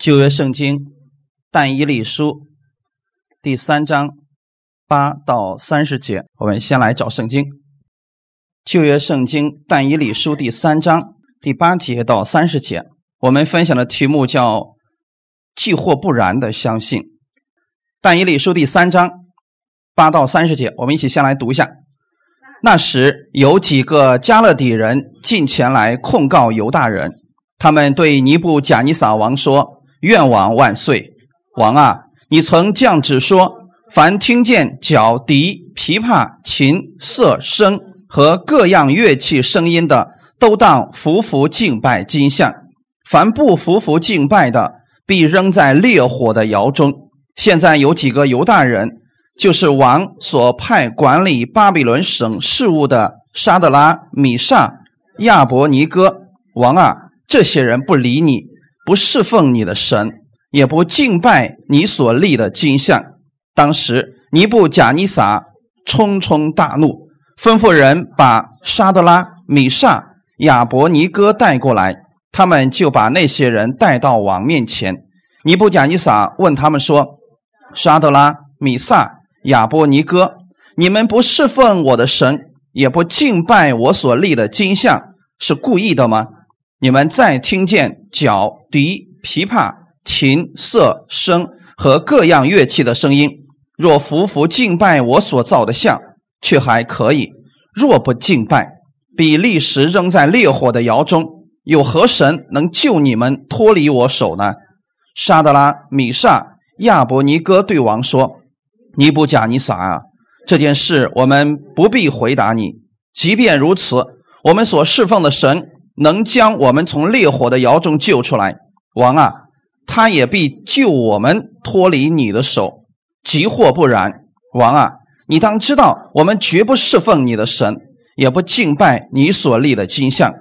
旧约圣经但以理书第三章八到三十节，我们先来找圣经。旧约圣经但以理书第三章第八节到三十节，我们分享的题目叫“既或不然的相信”。但以理书第三章八到三十节，我们一起先来读一下。那时有几个加勒底人进前来控告犹大人，他们对尼布贾尼撒王说。愿王万岁！王啊，你曾降旨说，凡听见角笛、琵琶、琴瑟声和各样乐器声音的，都当服服敬拜金像；凡不服服敬拜的，必扔在烈火的窑中。现在有几个犹大人，就是王所派管理巴比伦省事务的沙德拉、米沙、亚伯尼哥。王啊，这些人不理你。不侍奉你的神，也不敬拜你所立的金像。当时尼布贾尼撒冲冲大怒，吩咐人把沙德拉、米沙、亚伯尼哥带过来。他们就把那些人带到王面前。尼布贾尼撒问他们说：“沙德拉、米萨、亚伯尼哥，你们不侍奉我的神，也不敬拜我所立的金像，是故意的吗？”你们再听见角笛、琵琶、琴瑟声和各样乐器的声音，若服服敬拜我所造的像，却还可以；若不敬拜，比立时扔在烈火的窑中。有何神能救你们脱离我手呢？沙德拉、米沙、亚伯尼哥对王说：“尼布甲尼撒啊，这件事我们不必回答你。即便如此，我们所侍奉的神。”能将我们从烈火的窑中救出来，王啊，他也必救我们脱离你的手。即或不然，王啊，你当知道，我们绝不侍奉你的神，也不敬拜你所立的金像。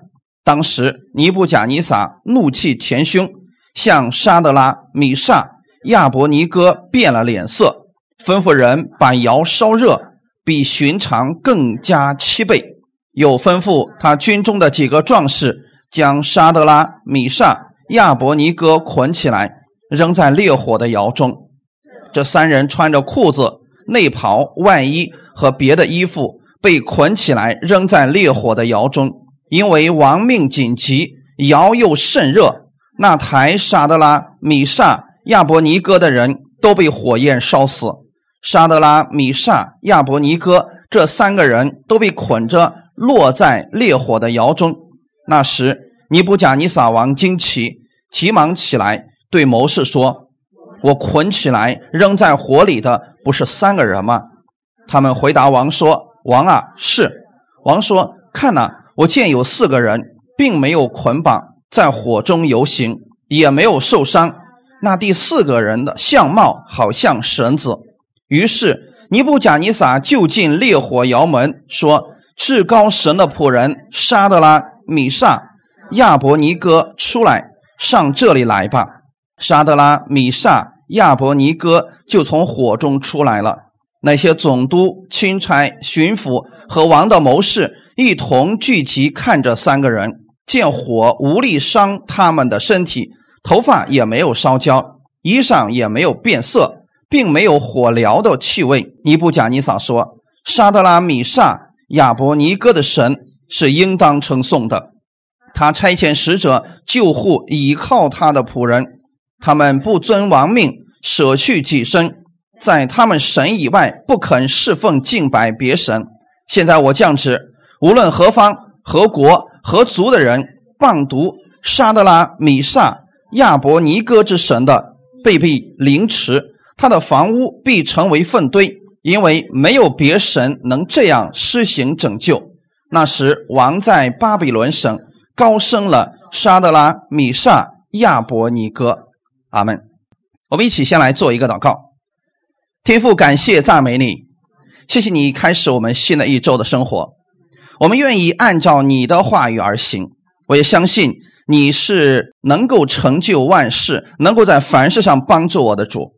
当时尼布甲尼撒怒气填胸，向沙德拉、米萨、亚伯尼哥变了脸色，吩咐人把窑烧热，比寻常更加七倍。又吩咐他军中的几个壮士，将沙德拉、米沙、亚伯尼哥捆起来，扔在烈火的窑中。这三人穿着裤子、内袍、外衣和别的衣服，被捆起来扔在烈火的窑中。因为亡命紧急，窑又甚热，那抬沙德拉、米沙、亚伯尼哥的人都被火焰烧死。沙德拉、米沙、亚伯尼哥这三个人都被捆着。落在烈火的窑中。那时，尼布甲尼撒王惊奇，急忙起来，对谋士说：“我捆起来扔在火里的，不是三个人吗？”他们回答王说：“王啊，是。”王说：“看呐，我见有四个人，并没有捆绑，在火中游行，也没有受伤。那第四个人的相貌好像绳子。”于是，尼布甲尼撒就进烈火窑门，说。至高神的仆人沙德拉、米沙、亚伯尼哥出来，上这里来吧。沙德拉、米沙、亚伯尼哥就从火中出来了。那些总督、钦差、巡抚和王的谋士一同聚集，看着三个人，见火无力伤他们的身体，头发也没有烧焦，衣裳也没有变色，并没有火燎的气味。尼布贾尼撒说：“沙德拉、米沙。”亚伯尼哥的神是应当称颂的，他差遣使者救护倚靠他的仆人，他们不遵王命，舍去己身，在他们神以外不肯侍奉敬拜别神。现在我降旨，无论何方、何国、何族的人，谤读沙德拉、米萨、亚伯尼哥之神的，被必凌迟，他的房屋必成为粪堆。因为没有别神能这样施行拯救。那时王在巴比伦省高升了沙德拉、米沙、亚伯尼哥。阿门。我们一起先来做一个祷告。天父，感谢赞美你，谢谢你开始我们新的一周的生活。我们愿意按照你的话语而行。我也相信你是能够成就万事，能够在凡事上帮助我的主。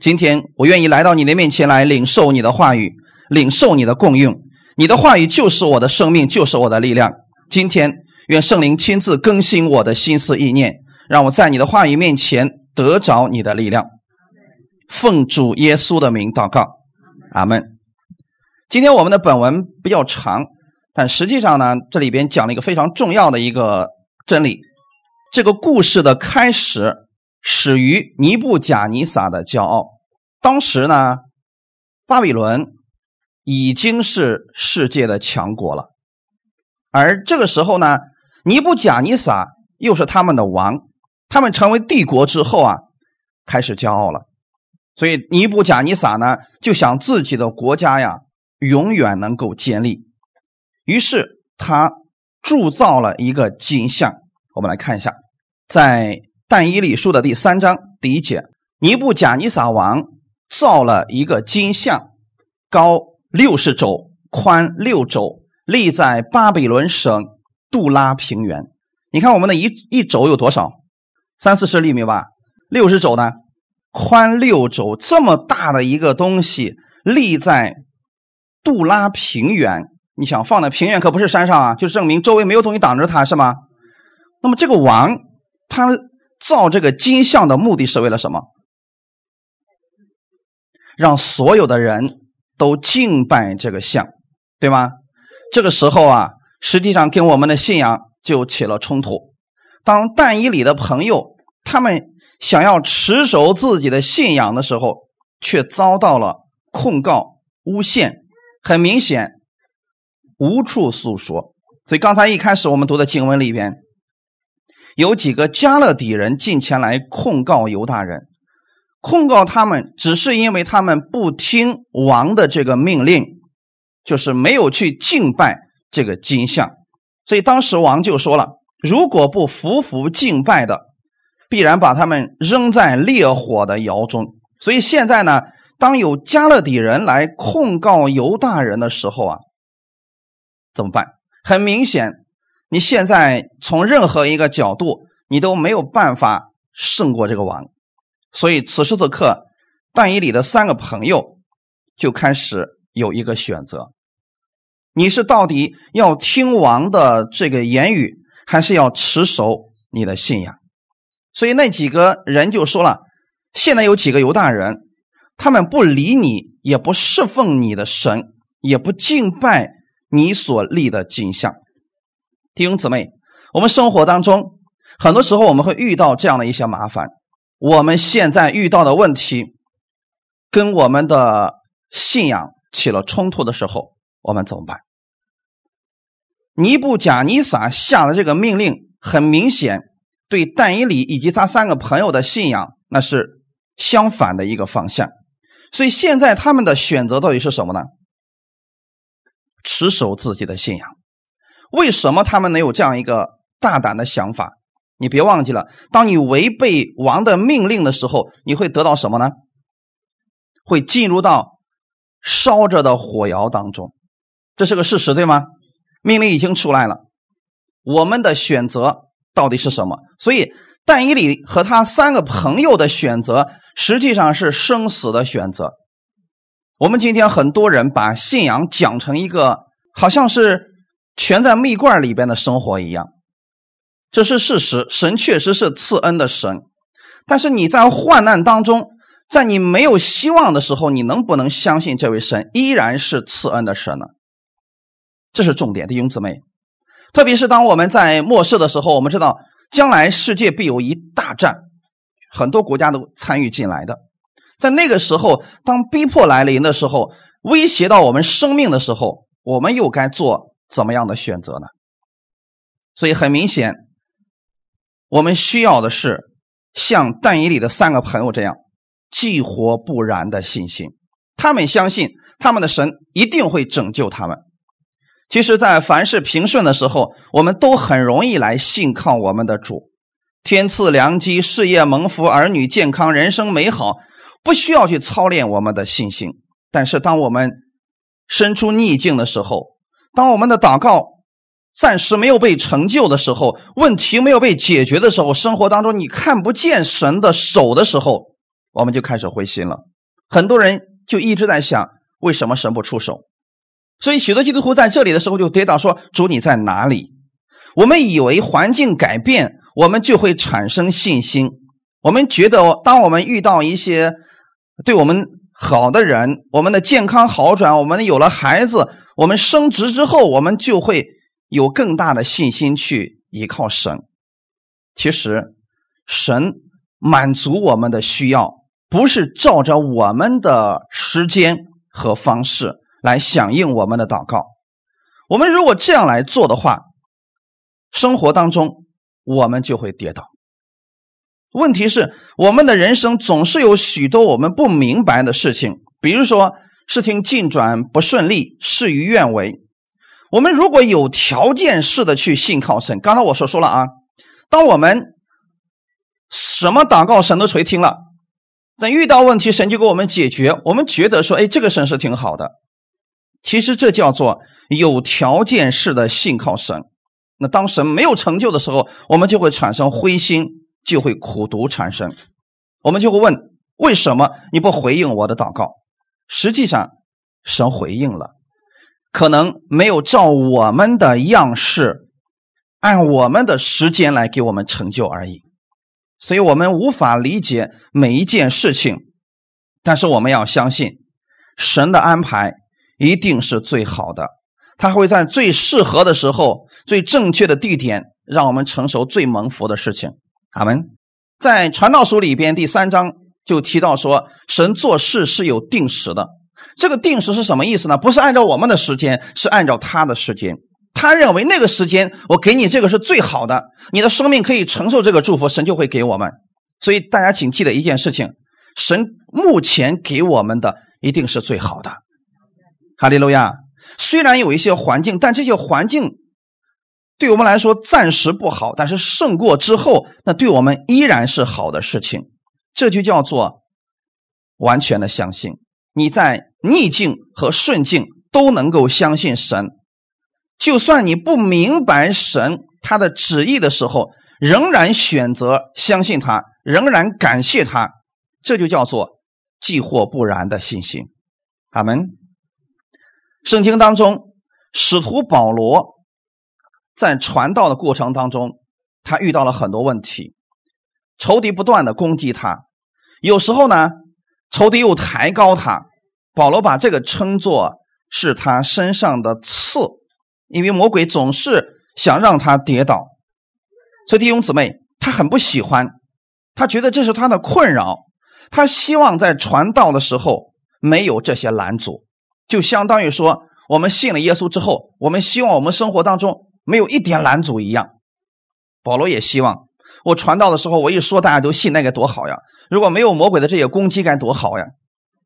今天我愿意来到你的面前来领受你的话语，领受你的供应。你的话语就是我的生命，就是我的力量。今天愿圣灵亲自更新我的心思意念，让我在你的话语面前得着你的力量。奉主耶稣的名祷告，阿门。今天我们的本文比较长，但实际上呢，这里边讲了一个非常重要的一个真理。这个故事的开始始于尼布贾尼撒的骄傲。当时呢，巴比伦已经是世界的强国了，而这个时候呢，尼布贾尼撒又是他们的王。他们成为帝国之后啊，开始骄傲了。所以尼布贾尼撒呢，就想自己的国家呀，永远能够建立。于是他铸造了一个金像。我们来看一下，在但以理书的第三章第一节，尼布贾尼撒王造了一个金像，高六十肘，宽六肘，立在巴比伦省杜拉平原。你看我们的一一肘有多少？三四十厘米吧。六十肘呢？宽六肘，这么大的一个东西立在杜拉平原，你想放在平原可不是山上啊，就证明周围没有东西挡着它，是吗？那么这个王他造这个金像的目的是为了什么？让所有的人都敬拜这个像，对吗？这个时候啊，实际上跟我们的信仰就起了冲突。当但以里的朋友他们。想要持守自己的信仰的时候，却遭到了控告、诬陷，很明显无处诉说。所以刚才一开始我们读的经文里边，有几个加勒底人进前来控告犹大人，控告他们只是因为他们不听王的这个命令，就是没有去敬拜这个金像。所以当时王就说了：如果不服服敬拜的。必然把他们扔在烈火的窑中。所以现在呢，当有加勒底人来控告犹大人的时候啊，怎么办？很明显，你现在从任何一个角度，你都没有办法胜过这个王。所以此时此刻，但以里的三个朋友就开始有一个选择：你是到底要听王的这个言语，还是要持守你的信仰？所以那几个人就说了：“现在有几个犹大人，他们不理你，也不侍奉你的神，也不敬拜你所立的景象。”弟兄姊妹，我们生活当中很多时候我们会遇到这样的一些麻烦。我们现在遇到的问题跟我们的信仰起了冲突的时候，我们怎么办？尼布贾尼撒下的这个命令很明显。对但以里以及他三个朋友的信仰，那是相反的一个方向。所以现在他们的选择到底是什么呢？持守自己的信仰。为什么他们能有这样一个大胆的想法？你别忘记了，当你违背王的命令的时候，你会得到什么呢？会进入到烧着的火窑当中。这是个事实，对吗？命令已经出来了，我们的选择。到底是什么？所以，但以理和他三个朋友的选择，实际上是生死的选择。我们今天很多人把信仰讲成一个好像是全在蜜罐里边的生活一样，这是事实。神确实是赐恩的神，但是你在患难当中，在你没有希望的时候，你能不能相信这位神依然是赐恩的神呢？这是重点，弟兄姊妹。特别是当我们在末世的时候，我们知道将来世界必有一大战，很多国家都参与进来的。在那个时候，当逼迫来临的时候，威胁到我们生命的时候，我们又该做怎么样的选择呢？所以很明显，我们需要的是像但以里的三个朋友这样既活不燃的信心。他们相信他们的神一定会拯救他们。其实，在凡事平顺的时候，我们都很容易来信靠我们的主。天赐良机，事业蒙福，儿女健康，人生美好，不需要去操练我们的信心。但是，当我们身处逆境的时候，当我们的祷告暂时没有被成就的时候，问题没有被解决的时候，生活当中你看不见神的手的时候，我们就开始灰心了。很多人就一直在想：为什么神不出手？所以，许多基督徒在这里的时候就跌倒，说：“主你在哪里？”我们以为环境改变，我们就会产生信心；我们觉得，当我们遇到一些对我们好的人，我们的健康好转，我们有了孩子，我们升职之后，我们就会有更大的信心去依靠神。其实，神满足我们的需要，不是照着我们的时间和方式来响应我们的祷告。我们如果这样来做的话，生活当中我们就会跌倒。问题是，我们的人生总是有许多我们不明白的事情，比如说事情进展不顺利、事与愿违。我们如果有条件式的去信靠神，刚才我说说了啊，当我们什么祷告神都垂听了，在遇到问题神就给我们解决，我们觉得说，哎，这个神是挺好的。其实这叫做有条件式的信靠神。那当神没有成就的时候，我们就会产生灰心。就会苦毒产生，我们就会问：为什么你不回应我的祷告？实际上，神回应了，可能没有照我们的样式，按我们的时间来给我们成就而已。所以我们无法理解每一件事情，但是我们要相信，神的安排一定是最好的，他会在最适合的时候、最正确的地点，让我们承受最蒙福的事情。他们在传道书里边第三章就提到说，神做事是有定时的。这个定时是什么意思呢？不是按照我们的时间，是按照他的时间。他认为那个时间我给你这个是最好的，你的生命可以承受这个祝福，神就会给我们。所以大家请记得一件事情：神目前给我们的一定是最好的。哈利路亚！虽然有一些环境，但这些环境。对我们来说暂时不好，但是胜过之后，那对我们依然是好的事情。这就叫做完全的相信。你在逆境和顺境都能够相信神，就算你不明白神他的旨意的时候，仍然选择相信他，仍然感谢他。这就叫做既或不然的信心。阿门。圣经当中，使徒保罗。在传道的过程当中，他遇到了很多问题，仇敌不断的攻击他，有时候呢，仇敌又抬高他。保罗把这个称作是他身上的刺，因为魔鬼总是想让他跌倒。所以弟兄姊妹，他很不喜欢，他觉得这是他的困扰，他希望在传道的时候没有这些拦阻，就相当于说，我们信了耶稣之后，我们希望我们生活当中。没有一点拦阻一样，保罗也希望我传道的时候，我一说大家都信，那该多好呀！如果没有魔鬼的这些攻击，该多好呀！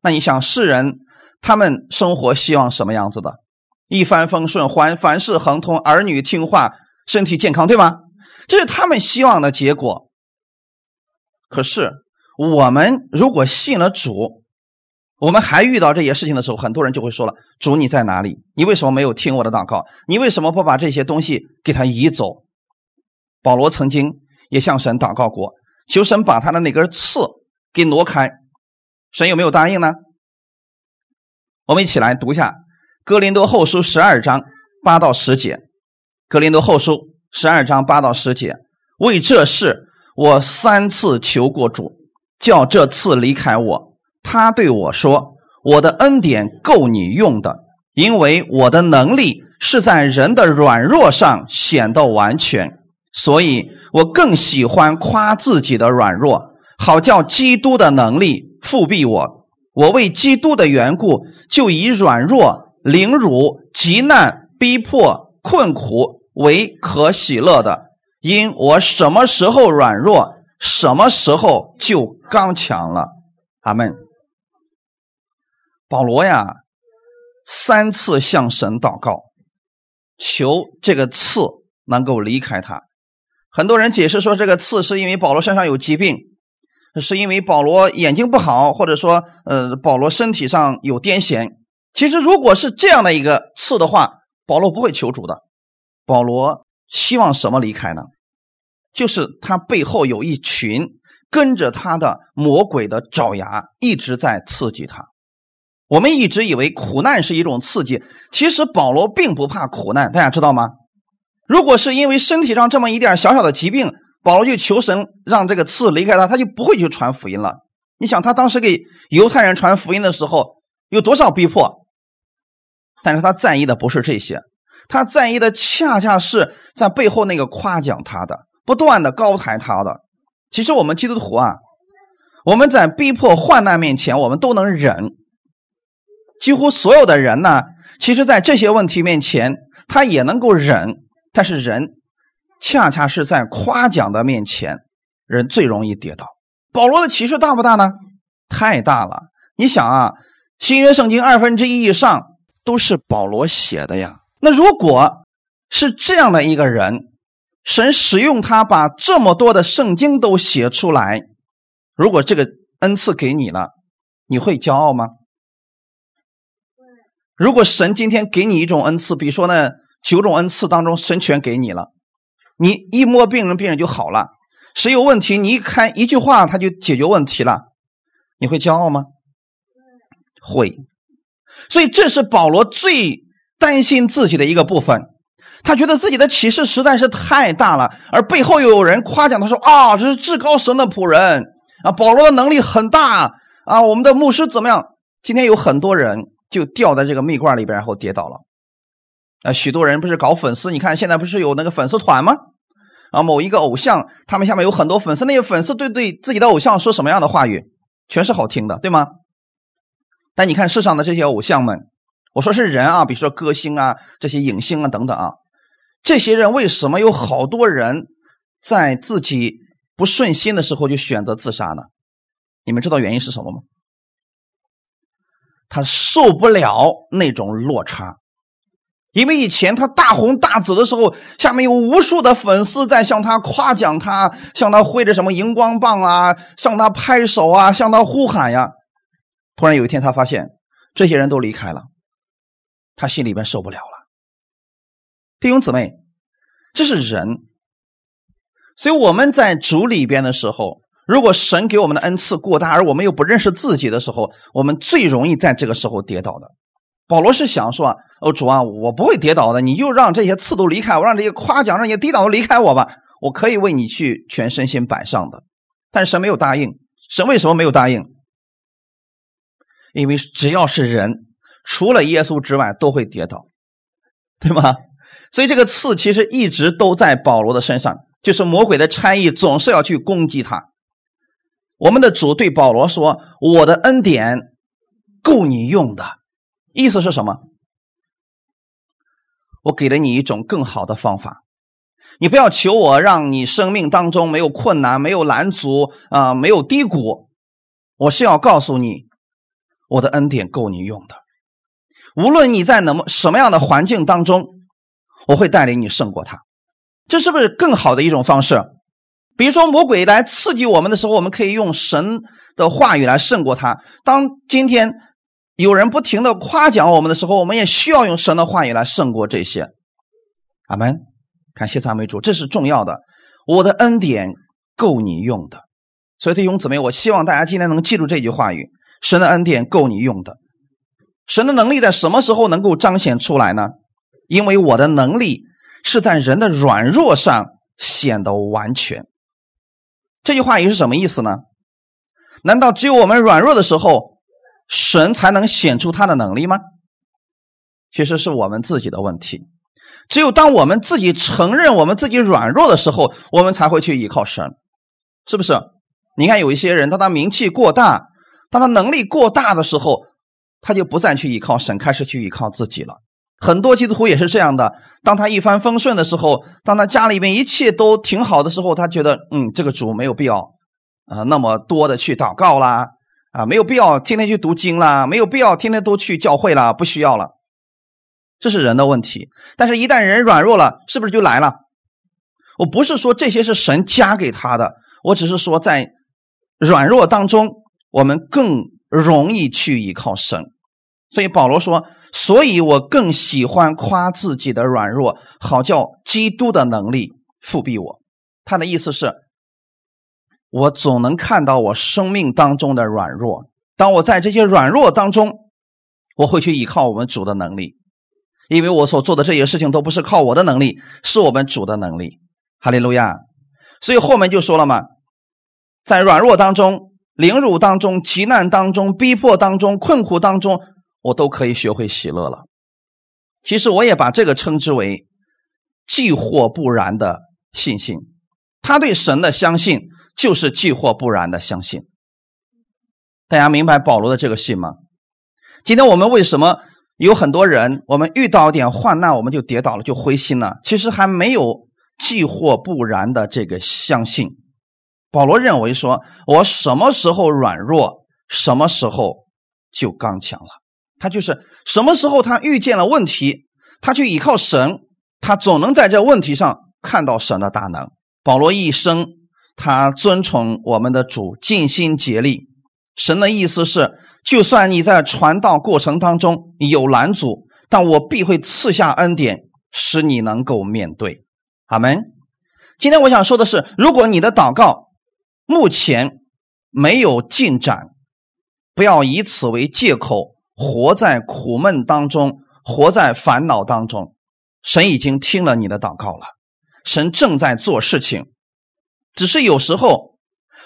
那你想，世人他们生活希望什么样子的？一帆风顺，还凡事亨通，儿女听话，身体健康，对吗？这是他们希望的结果。可是我们如果信了主，我们还遇到这些事情的时候，很多人就会说了：“主你在哪里？你为什么没有听我的祷告？你为什么不把这些东西给他移走？”保罗曾经也向神祷告过，求神把他的那根刺给挪开。神有没有答应呢？我们一起来读一下《哥林多后书》十二章八到十节，《哥林多后书》十二章八到十节。为这事，我三次求过主，叫这次离开我。他对我说：“我的恩典够你用的，因为我的能力是在人的软弱上显得完全。所以我更喜欢夸自己的软弱，好叫基督的能力复庇我。我为基督的缘故，就以软弱、凌辱、极难、逼迫、困苦为可喜乐的，因我什么时候软弱，什么时候就刚强了。”阿门。保罗呀，三次向神祷告，求这个刺能够离开他。很多人解释说，这个刺是因为保罗身上有疾病，是因为保罗眼睛不好，或者说，呃，保罗身体上有癫痫。其实，如果是这样的一个刺的话，保罗不会求主的。保罗希望什么离开呢？就是他背后有一群跟着他的魔鬼的爪牙，一直在刺激他。我们一直以为苦难是一种刺激，其实保罗并不怕苦难，大家知道吗？如果是因为身体上这么一点小小的疾病，保罗就求神让这个刺离开他，他就不会去传福音了。你想，他当时给犹太人传福音的时候有多少逼迫？但是他在意的不是这些，他在意的恰恰是在背后那个夸奖他的、不断的高抬他的。其实我们基督徒啊，我们在逼迫患难面前，我们都能忍。几乎所有的人呢，其实在这些问题面前，他也能够忍。但是人，恰恰是在夸奖的面前，人最容易跌倒。保罗的启示大不大呢？太大了！你想啊，新约圣经二分之一以上都是保罗写的呀。那如果是这样的一个人，神使用他把这么多的圣经都写出来，如果这个恩赐给你了，你会骄傲吗？如果神今天给你一种恩赐，比如说呢，九种恩赐当中，神全给你了，你一摸病人，病人就好了；谁有问题，你一开一句话，他就解决问题了，你会骄傲吗？会。所以这是保罗最担心自己的一个部分。他觉得自己的启示实在是太大了，而背后又有人夸奖他说：“啊，这是至高神的仆人啊，保罗的能力很大啊，我们的牧师怎么样？”今天有很多人就掉在这个蜜罐里边，然后跌倒了。啊，许多人不是搞粉丝？你看现在不是有那个粉丝团吗？啊，某一个偶像，他们下面有很多粉丝，那些粉丝对对自己的偶像说什么样的话语，全是好听的，对吗？但你看世上的这些偶像们，我说是人啊，比如说歌星啊，这些影星啊等等啊。这些人为什么有好多人在自己不顺心的时候就选择自杀呢？你们知道原因是什么吗？他受不了那种落差，因为以前他大红大紫的时候，下面有无数的粉丝在向他夸奖他，向他挥着什么荧光棒啊，向他拍手啊，向他呼喊呀。突然有一天，他发现这些人都离开了，他心里边受不了了。弟兄姊妹，这是人，所以我们在主里边的时候，如果神给我们的恩赐过大，而我们又不认识自己的时候，我们最容易在这个时候跌倒的。保罗是想说：“哦，主啊，我不会跌倒的，你就让这些刺都离开我，让这些夸奖、让这些跌倒都离开我吧，我可以为你去全身心摆上的。”但是神没有答应。神为什么没有答应？因为只要是人，除了耶稣之外，都会跌倒，对吗？所以这个刺其实一直都在保罗的身上，就是魔鬼的差役总是要去攻击他。我们的主对保罗说：“我的恩典够你用的。”意思是什么？我给了你一种更好的方法，你不要求我让你生命当中没有困难、没有拦阻啊、没有低谷。我是要告诉你，我的恩典够你用的。无论你在那么什么样的环境当中。我会带领你胜过他，这是不是更好的一种方式？比如说魔鬼来刺激我们的时候，我们可以用神的话语来胜过他。当今天有人不停的夸奖我们的时候，我们也需要用神的话语来胜过这些。阿门，感谢赞美主，这是重要的。我的恩典够你用的，所以弟兄姊妹，我希望大家今天能记住这句话语：神的恩典够你用的。神的能力在什么时候能够彰显出来呢？因为我的能力是在人的软弱上显得完全。这句话语是什么意思呢？难道只有我们软弱的时候，神才能显出他的能力吗？其实是我们自己的问题。只有当我们自己承认我们自己软弱的时候，我们才会去依靠神，是不是？你看有一些人，当他名气过大，当他能力过大的时候，他就不再去依靠神，开始去依靠自己了。很多基督徒也是这样的，当他一帆风顺的时候，当他家里面一切都挺好的时候，他觉得，嗯，这个主没有必要，啊，那么多的去祷告啦，啊，没有必要天天去读经啦，没有必要天天都去教会啦，不需要了，这是人的问题。但是，一旦人软弱了，是不是就来了？我不是说这些是神加给他的，我只是说在软弱当中，我们更容易去依靠神。所以保罗说。所以我更喜欢夸自己的软弱，好叫基督的能力复庇我。他的意思是，我总能看到我生命当中的软弱。当我在这些软弱当中，我会去依靠我们主的能力，因为我所做的这些事情都不是靠我的能力，是我们主的能力。哈利路亚！所以后面就说了嘛，在软弱当中、凌辱当中、极难当中、逼迫当中、困苦当中，我都可以学会喜乐了。其实我也把这个称之为既或不然的信心。他对神的相信就是既或不然的相信。大家明白保罗的这个信吗？今天我们为什么有很多人，我们遇到点患难我们就跌倒了，就灰心了？其实还没有既或不然的这个相信。保罗认为说，我什么时候软弱，什么时候就刚强了。他就是什么时候他遇见了问题，他去依靠神，他总能在这问题上看到神的大能。保罗一生他尊崇我们的主，尽心竭力。神的意思是。就算你在传道过程当中有拦阻，但我必会赐下恩典，使你能够面对。阿门。今天我想说的是，如果你的祷告目前没有进展，不要以此为借口，活在苦闷当中，活在烦恼当中。神已经听了你的祷告了，神正在做事情，只是有时候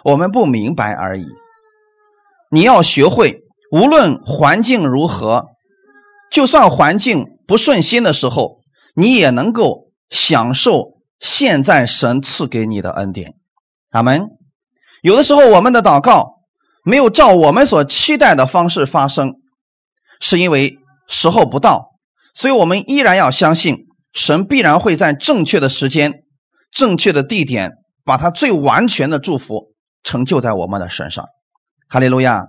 我们不明白而已。你要学会。无论环境如何，就算环境不顺心的时候，你也能够享受现在神赐给你的恩典。阿门。有的时候，我们的祷告没有照我们所期待的方式发生，是因为时候不到，所以我们依然要相信神必然会在正确的时间、正确的地点，把他最完全的祝福成就在我们的身上。哈利路亚。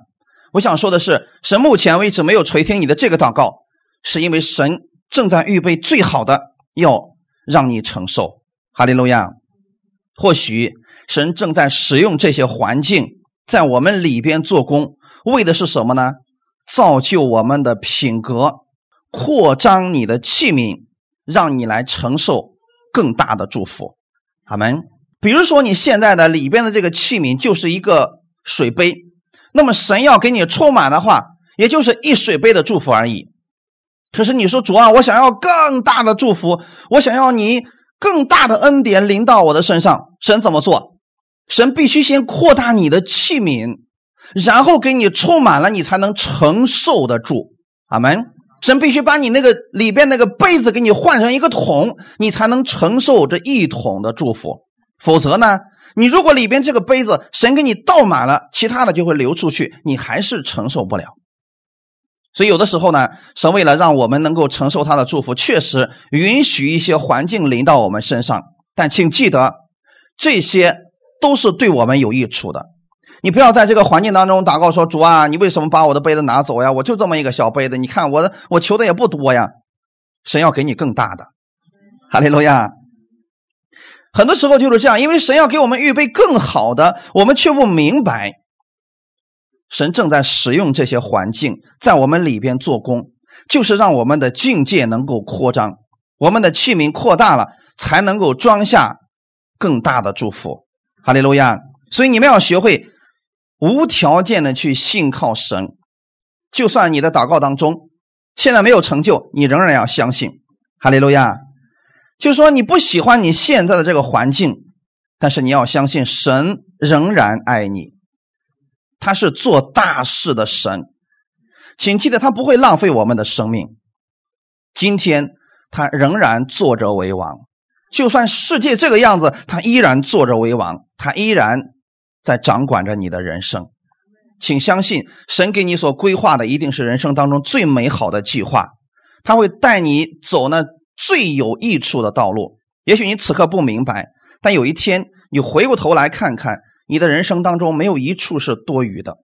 我想说的是，神目前为止没有垂听你的这个祷告，是因为神正在预备最好的，要让你承受。哈利路亚！或许神正在使用这些环境在我们里边做工，为的是什么呢？造就我们的品格，扩张你的器皿，让你来承受更大的祝福。阿门。比如说，你现在的里边的这个器皿就是一个水杯。那么神要给你充满的话，也就是一水杯的祝福而已。可是你说主啊，我想要更大的祝福，我想要你更大的恩典临到我的身上。神怎么做？神必须先扩大你的器皿，然后给你充满了，你才能承受得住。阿门。神必须把你那个里边那个杯子给你换成一个桶，你才能承受这一桶的祝福。否则呢？你如果里边这个杯子神给你倒满了，其他的就会流出去，你还是承受不了。所以有的时候呢，神为了让我们能够承受他的祝福，确实允许一些环境临到我们身上。但请记得，这些都是对我们有益处的。你不要在这个环境当中祷告说：“主啊，你为什么把我的杯子拿走呀？我就这么一个小杯子，你看我的，我求的也不多呀。”神要给你更大的。哈利路亚。很多时候就是这样，因为神要给我们预备更好的，我们却不明白，神正在使用这些环境在我们里边做工，就是让我们的境界能够扩张，我们的器皿扩大了，才能够装下更大的祝福。哈利路亚！所以你们要学会无条件的去信靠神，就算你的祷告当中现在没有成就，你仍然要相信。哈利路亚！就是说，你不喜欢你现在的这个环境，但是你要相信神仍然爱你，他是做大事的神，请记得他不会浪费我们的生命。今天他仍然坐着为王，就算世界这个样子，他依然坐着为王，他依然在掌管着你的人生。请相信，神给你所规划的一定是人生当中最美好的计划，他会带你走呢。最有益处的道路，也许你此刻不明白，但有一天你回过头来看看，你的人生当中没有一处是多余的。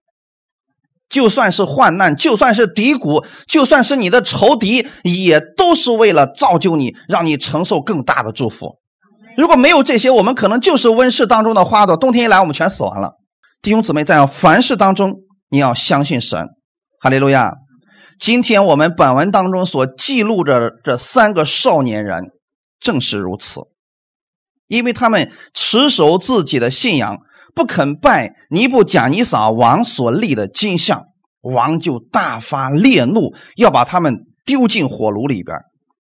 就算是患难，就算是低谷，就算是你的仇敌，也都是为了造就你，让你承受更大的祝福。如果没有这些，我们可能就是温室当中的花朵，冬天一来，我们全死完了。弟兄姊妹，在凡事当中，你要相信神，哈利路亚。今天我们本文当中所记录着这三个少年人，正是如此，因为他们持守自己的信仰，不肯拜尼布贾尼撒王所立的金像，王就大发烈怒，要把他们丢进火炉里边。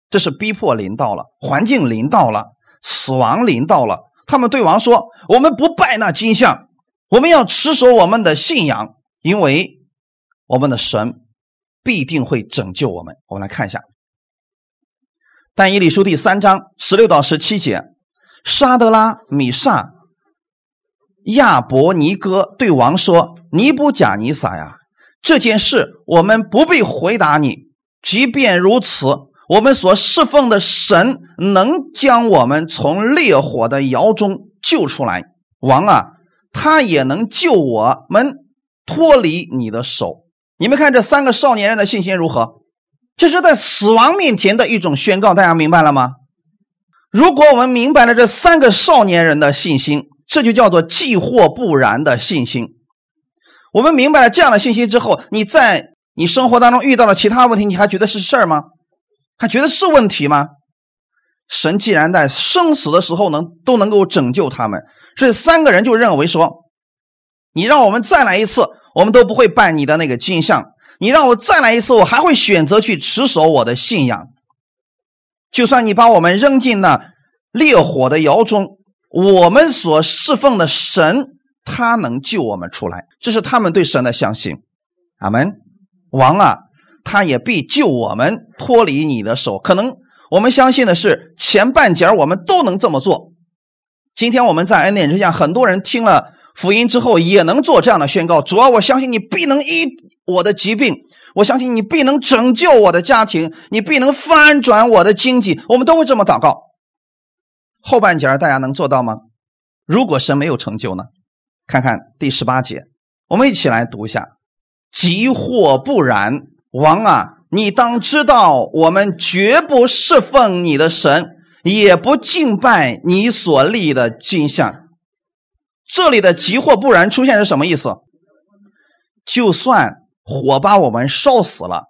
这是逼迫临到了，环境临到了，死亡临到了，他们对王说：“我们不拜那金像，我们要持守我们的信仰，因为我们的神必定会拯救我们。”我们来看一下《但以理书》第三章十六到十七节：沙德拉、米萨、亚伯尼哥对王说：“尼布甲尼撒呀，这件事我们不必回答你。即便如此。”我们所侍奉的神能将我们从烈火的窑中救出来，王啊，他也能救我们脱离你的手。你们看这三个少年人的信心如何？这是在死亡面前的一种宣告，大家明白了吗？如果我们明白了这三个少年人的信心，这就叫做既或不然的信心。我们明白了这样的信心之后，你在你生活当中遇到了其他问题，你还觉得是事儿吗？还觉得是问题吗？神既然在生死的时候能都能够拯救他们，这三个人就认为说：“你让我们再来一次，我们都不会拜你的那个金像。你让我再来一次，我还会选择去持守我的信仰。就算你把我们扔进那烈火的窑中，我们所侍奉的神，他能救我们出来。这是他们对神的相信。阿门。王啊！”他也必救我们脱离你的手。可能我们相信的是前半截我们都能这么做。今天我们在恩典之下，很多人听了福音之后也能做这样的宣告：主要我相信你必能医我的疾病，我相信你必能拯救我的家庭，你必能翻转我的经济。我们都会这么祷告。后半截大家能做到吗？如果神没有成就呢？看看第十八节，我们一起来读一下：即或不然。王啊，你当知道，我们绝不侍奉你的神，也不敬拜你所立的金像。这里的“急或不然”出现是什么意思？就算火把我们烧死了，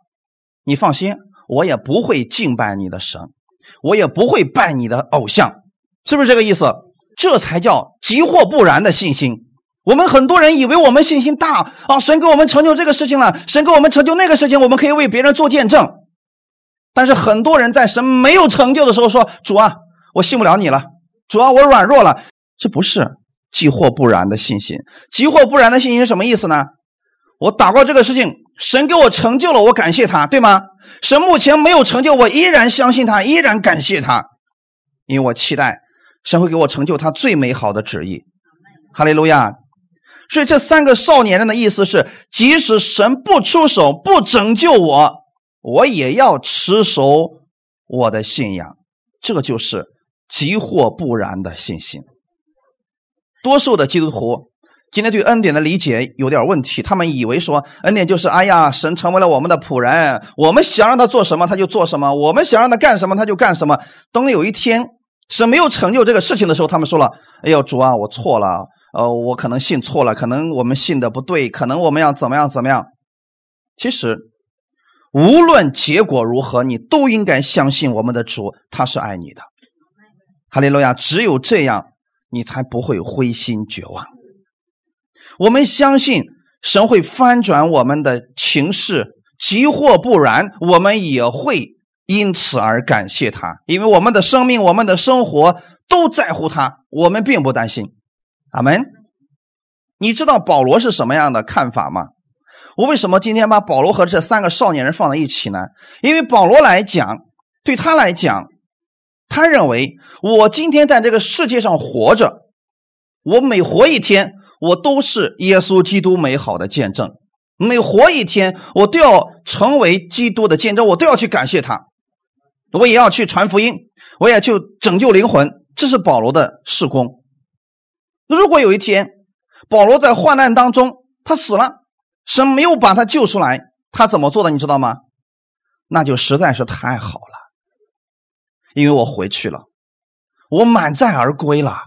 你放心，我也不会敬拜你的神，我也不会拜你的偶像，是不是这个意思？这才叫“急或不然”的信心。我们很多人以为我们信心大啊，神给我们成就这个事情了，神给我们成就那个事情，我们可以为别人做见证。但是很多人在神没有成就的时候说：“主啊，我信不了你了，主啊，我软弱了。”这不是急或不然的信心。急或不然的信心是什么意思呢？我祷告这个事情，神给我成就了，我感谢他，对吗？神目前没有成就，我依然相信他，依然感谢他，因为我期待神会给我成就他最美好的旨意。哈利路亚。所以这三个少年人的意思是，即使神不出手、不拯救我，我也要持守我的信仰。这就是急或不然的信心。多数的基督徒今天对恩典的理解有点问题，他们以为说恩典就是，哎呀，神成为了我们的仆人，我们想让他做什么他就做什么，我们想让他干什么他就干什么。等有一天神没有成就这个事情的时候，他们说了：“哎呦，主啊，我错了。”呃，我可能信错了，可能我们信的不对，可能我们要怎么样怎么样？其实，无论结果如何，你都应该相信我们的主，他是爱你的。哈利路亚！只有这样，你才不会灰心绝望。我们相信神会翻转我们的情势，即或不然，我们也会因此而感谢他，因为我们的生命、我们的生活都在乎他，我们并不担心。阿门。你知道保罗是什么样的看法吗？我为什么今天把保罗和这三个少年人放在一起呢？因为保罗来讲，对他来讲，他认为我今天在这个世界上活着，我每活一天，我都是耶稣基督美好的见证。每活一天，我都要成为基督的见证，我都要去感谢他，我也要去传福音，我也去拯救灵魂。这是保罗的事工。如果有一天，保罗在患难当中他死了，神没有把他救出来，他怎么做的？你知道吗？那就实在是太好了，因为我回去了，我满载而归了。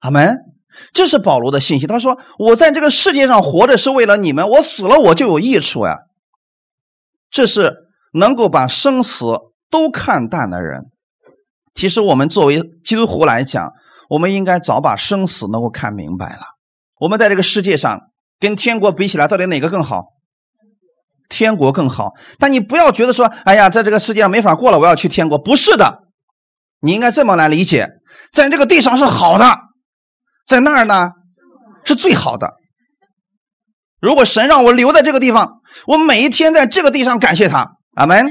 阿门。这是保罗的信息。他说：“我在这个世界上活着是为了你们，我死了我就有益处呀。”这是能够把生死都看淡的人。其实我们作为基督徒来讲，我们应该早把生死能够看明白了。我们在这个世界上跟天国比起来，到底哪个更好？天国更好。但你不要觉得说，哎呀，在这个世界上没法过了，我要去天国。不是的，你应该这么来理解：在这个地上是好的，在那儿呢是最好的。如果神让我留在这个地方，我每一天在这个地上感谢他，阿门。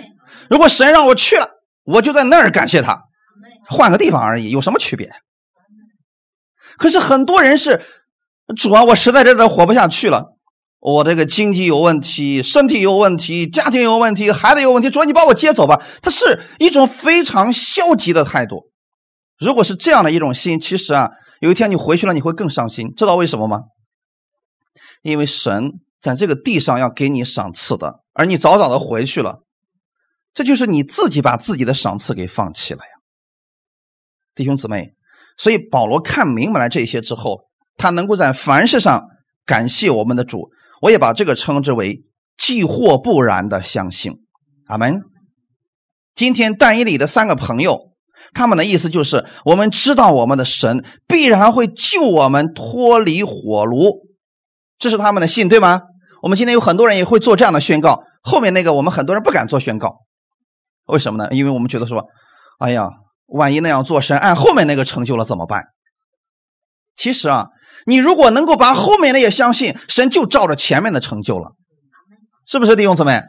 如果神让我去了，我就在那儿感谢他，换个地方而已，有什么区别？可是很多人是主啊，我实在在这活不下去了，我这个经济有问题，身体有问题，家庭有问题，孩子有问题，主啊，你把我接走吧。他是一种非常消极的态度。如果是这样的一种心，其实啊，有一天你回去了，你会更伤心。知道为什么吗？因为神在这个地上要给你赏赐的，而你早早的回去了，这就是你自己把自己的赏赐给放弃了呀，弟兄姊妹。所以保罗看明白了这些之后，他能够在凡事上感谢我们的主。我也把这个称之为既或不然的相信。阿门。今天但以里的三个朋友。他们的意思就是，我们知道我们的神必然会救我们脱离火炉，这是他们的信，对吗？我们今天有很多人也会做这样的宣告。后面那个我们很多人不敢做宣告，为什么呢？因为我们觉得说，哎呀，万一那样做，神按后面那个成就了怎么办？其实啊，你如果能够把后面的也相信，神就照着前面的成就了，是不是弟兄姊妹？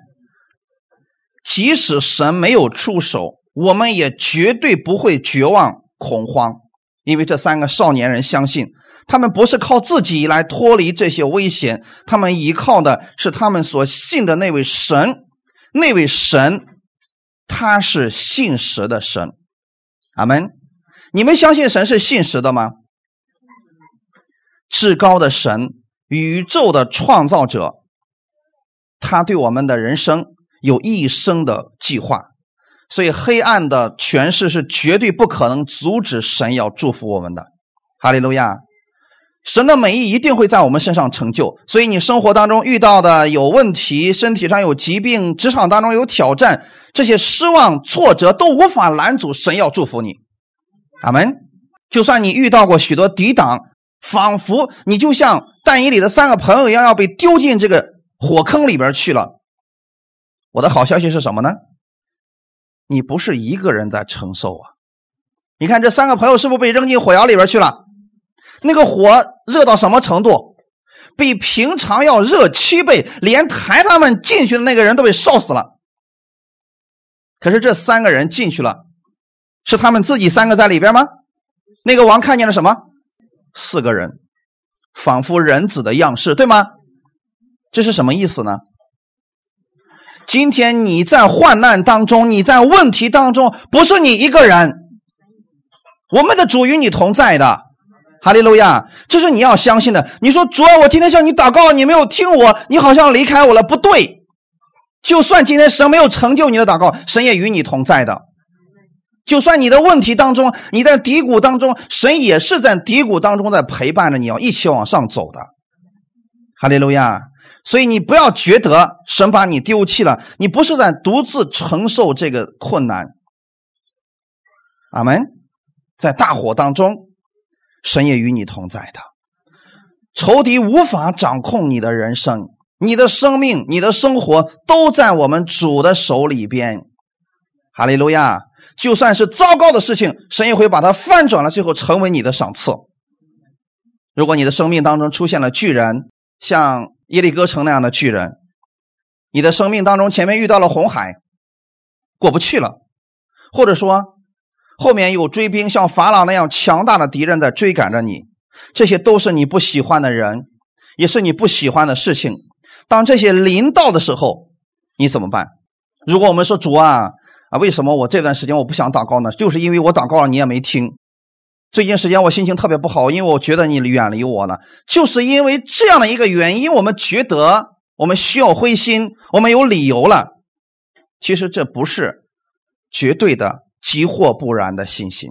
即使神没有出手。我们也绝对不会绝望恐慌，因为这三个少年人相信，他们不是靠自己来脱离这些危险，他们依靠的是他们所信的那位神，那位神，他是信实的神。阿门。你们相信神是信实的吗？至高的神，宇宙的创造者，他对我们的人生有一生的计划。所以，黑暗的权势是绝对不可能阻止神要祝福我们的。哈利路亚！神的美意一定会在我们身上成就。所以，你生活当中遇到的有问题、身体上有疾病、职场当中有挑战，这些失望、挫折都无法拦阻神要祝福你。阿门！就算你遇到过许多抵挡，仿佛你就像但以里的三个朋友一样，要被丢进这个火坑里边去了。我的好消息是什么呢？你不是一个人在承受啊！你看这三个朋友是不是被扔进火窑里边去了？那个火热到什么程度？比平常要热七倍，连抬他们进去的那个人都被烧死了。可是这三个人进去了，是他们自己三个在里边吗？那个王看见了什么？四个人，仿佛人子的样式，对吗？这是什么意思呢？今天你在患难当中，你在问题当中，不是你一个人，我们的主与你同在的，哈利路亚，这是你要相信的。你说主啊，我今天向你祷告，你没有听我，你好像离开我了，不对。就算今天神没有成就你的祷告，神也与你同在的。就算你的问题当中，你在低谷当中，神也是在低谷当中在陪伴着你，要一起往上走的，哈利路亚。所以你不要觉得神把你丢弃了，你不是在独自承受这个困难。阿门，在大火当中，神也与你同在的。仇敌无法掌控你的人生，你的生命、你的生活都在我们主的手里边。哈利路亚！就算是糟糕的事情，神也会把它翻转了，最后成为你的赏赐。如果你的生命当中出现了巨人，像……耶利哥城那样的巨人，你的生命当中前面遇到了红海，过不去了，或者说后面有追兵像法老那样强大的敌人在追赶着你，这些都是你不喜欢的人，也是你不喜欢的事情。当这些临到的时候，你怎么办？如果我们说主啊啊，为什么我这段时间我不想祷告呢？就是因为我祷告了，你也没听。最近时间我心情特别不好，因为我觉得你远离我了。就是因为这样的一个原因，我们觉得我们需要灰心，我们有理由了。其实这不是绝对的急或不然的信心，